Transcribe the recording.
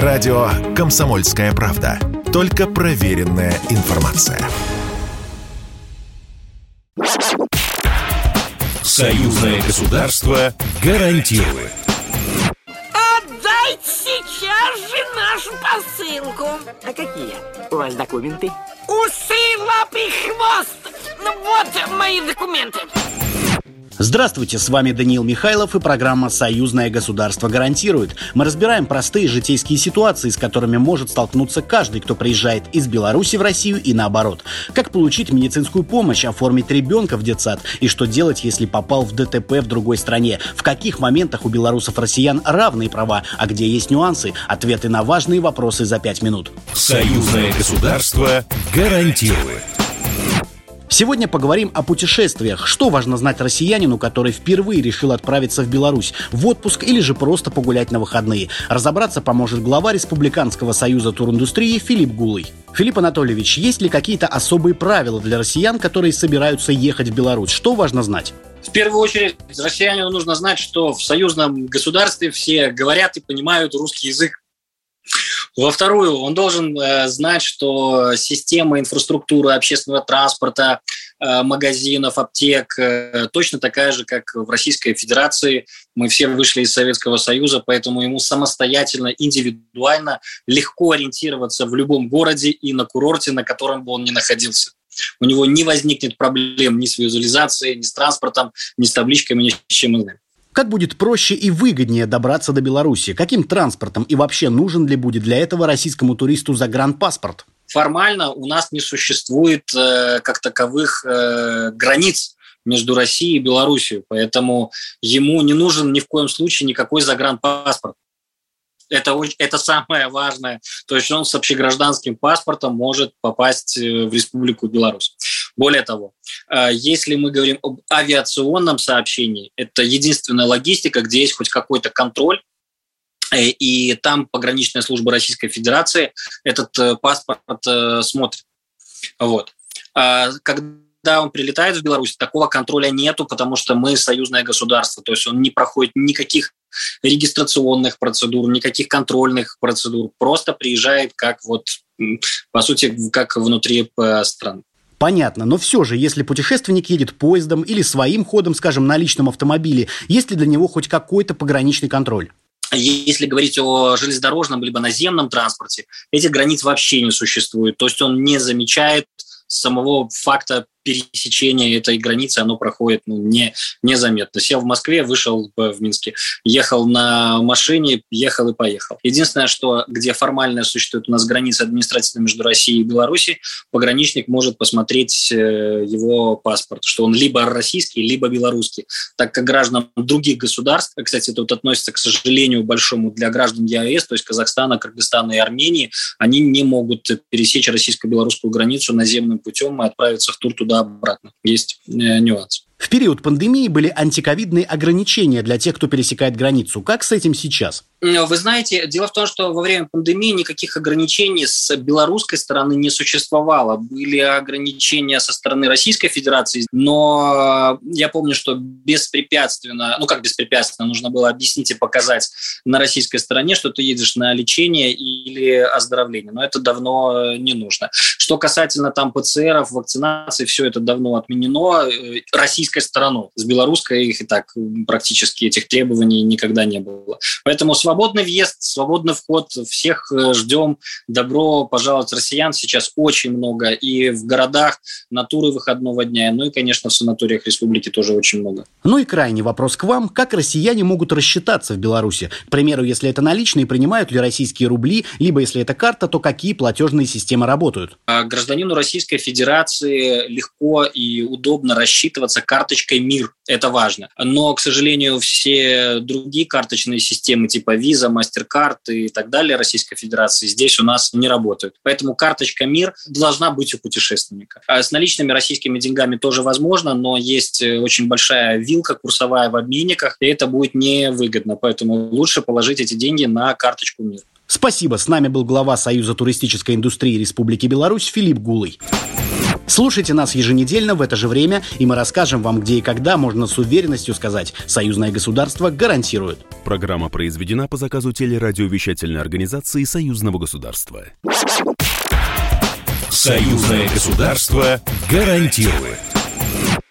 Радио «Комсомольская правда». Только проверенная информация. Союзное государство гарантирует. Отдайте сейчас же нашу посылку. А какие у вас документы? Усы, лапы, хвост. Ну вот мои документы. Здравствуйте, с вами Даниил Михайлов и программа «Союзное государство гарантирует». Мы разбираем простые житейские ситуации, с которыми может столкнуться каждый, кто приезжает из Беларуси в Россию и наоборот. Как получить медицинскую помощь, оформить ребенка в детсад и что делать, если попал в ДТП в другой стране. В каких моментах у белорусов и россиян равные права, а где есть нюансы. Ответы на важные вопросы за пять минут. Союзное государство гарантирует. Сегодня поговорим о путешествиях. Что важно знать россиянину, который впервые решил отправиться в Беларусь в отпуск или же просто погулять на выходные? Разобраться поможет глава Республиканского союза туриндустрии Филипп Гулый. Филипп Анатольевич, есть ли какие-то особые правила для россиян, которые собираются ехать в Беларусь? Что важно знать? В первую очередь, россиянину нужно знать, что в союзном государстве все говорят и понимают русский язык во вторую, он должен э, знать, что система инфраструктуры общественного транспорта, э, магазинов, аптек э, точно такая же, как в Российской Федерации. Мы все вышли из Советского Союза, поэтому ему самостоятельно, индивидуально легко ориентироваться в любом городе и на курорте, на котором бы он ни находился. У него не возникнет проблем ни с визуализацией, ни с транспортом, ни с табличками, ни с чем иным. Как будет проще и выгоднее добраться до Беларуси? Каким транспортом и вообще нужен ли будет для этого российскому туристу загранпаспорт? Формально у нас не существует э, как таковых э, границ между Россией и Беларусью, поэтому ему не нужен ни в коем случае никакой загранпаспорт. Это, это самое важное. То есть он с общегражданским паспортом может попасть э, в Республику Беларусь. Более того, э, если мы говорим об авиационном сообщении, это единственная логистика, где есть хоть какой-то контроль, э, и там пограничная служба Российской Федерации этот э, паспорт смотрит. Вот. А когда он прилетает в Беларусь, такого контроля нету, потому что мы союзное государство, то есть он не проходит никаких регистрационных процедур, никаких контрольных процедур, просто приезжает как вот, по сути, как внутри страны. Понятно, но все же, если путешественник едет поездом или своим ходом, скажем, на личном автомобиле, есть ли для него хоть какой-то пограничный контроль? Если говорить о железнодорожном либо наземном транспорте, этих границ вообще не существует. То есть он не замечает самого факта пересечения этой границы, оно проходит ну, не, незаметно. Сел в Москве, вышел в Минске, ехал на машине, ехал и поехал. Единственное, что где формально существует у нас граница административная между Россией и Беларусью, пограничник может посмотреть э, его паспорт, что он либо российский, либо белорусский. Так как гражданам других государств, кстати, это вот относится, к сожалению, большому для граждан ЕАЭС, то есть Казахстана, Кыргызстана и Армении, они не могут пересечь российско-белорусскую границу наземным путем и отправиться в тур туда туда-обратно. Есть э, нюанс. В период пандемии были антиковидные ограничения для тех, кто пересекает границу. Как с этим сейчас? Вы знаете, дело в том, что во время пандемии никаких ограничений с белорусской стороны не существовало. Были ограничения со стороны Российской Федерации, но я помню, что беспрепятственно, ну как беспрепятственно, нужно было объяснить и показать на российской стороне, что ты едешь на лечение или оздоровление. Но это давно не нужно. Что касательно там ПЦРов, вакцинации, все это давно отменено. Российской стороной. С белорусской их и так практически этих требований никогда не было. Поэтому свободный въезд, свободный вход. Всех э, ждем. Добро пожаловать россиян сейчас очень много. И в городах на туры выходного дня. Ну и, конечно, в санаториях республики тоже очень много. Ну и крайний вопрос к вам. Как россияне могут рассчитаться в Беларуси? К примеру, если это наличные, принимают ли российские рубли? Либо если это карта, то какие платежные системы работают? А гражданину Российской Федерации легко и удобно рассчитываться карточкой МИР. Это важно. Но, к сожалению, все другие карточные системы типа Visa, MasterCard и так далее Российской Федерации здесь у нас не работают. Поэтому карточка МИР должна быть у путешественника. А с наличными российскими деньгами тоже возможно, но есть э, очень большая вилка курсовая в обменниках, и это будет невыгодно. Поэтому лучше положить эти деньги на карточку МИР. Спасибо. С нами был глава Союза туристической индустрии Республики Беларусь Филипп Гулый. Слушайте нас еженедельно в это же время, и мы расскажем вам, где и когда можно с уверенностью сказать «Союзное государство гарантирует». Программа произведена по заказу телерадиовещательной организации Союзного государства. Союзное государство гарантирует.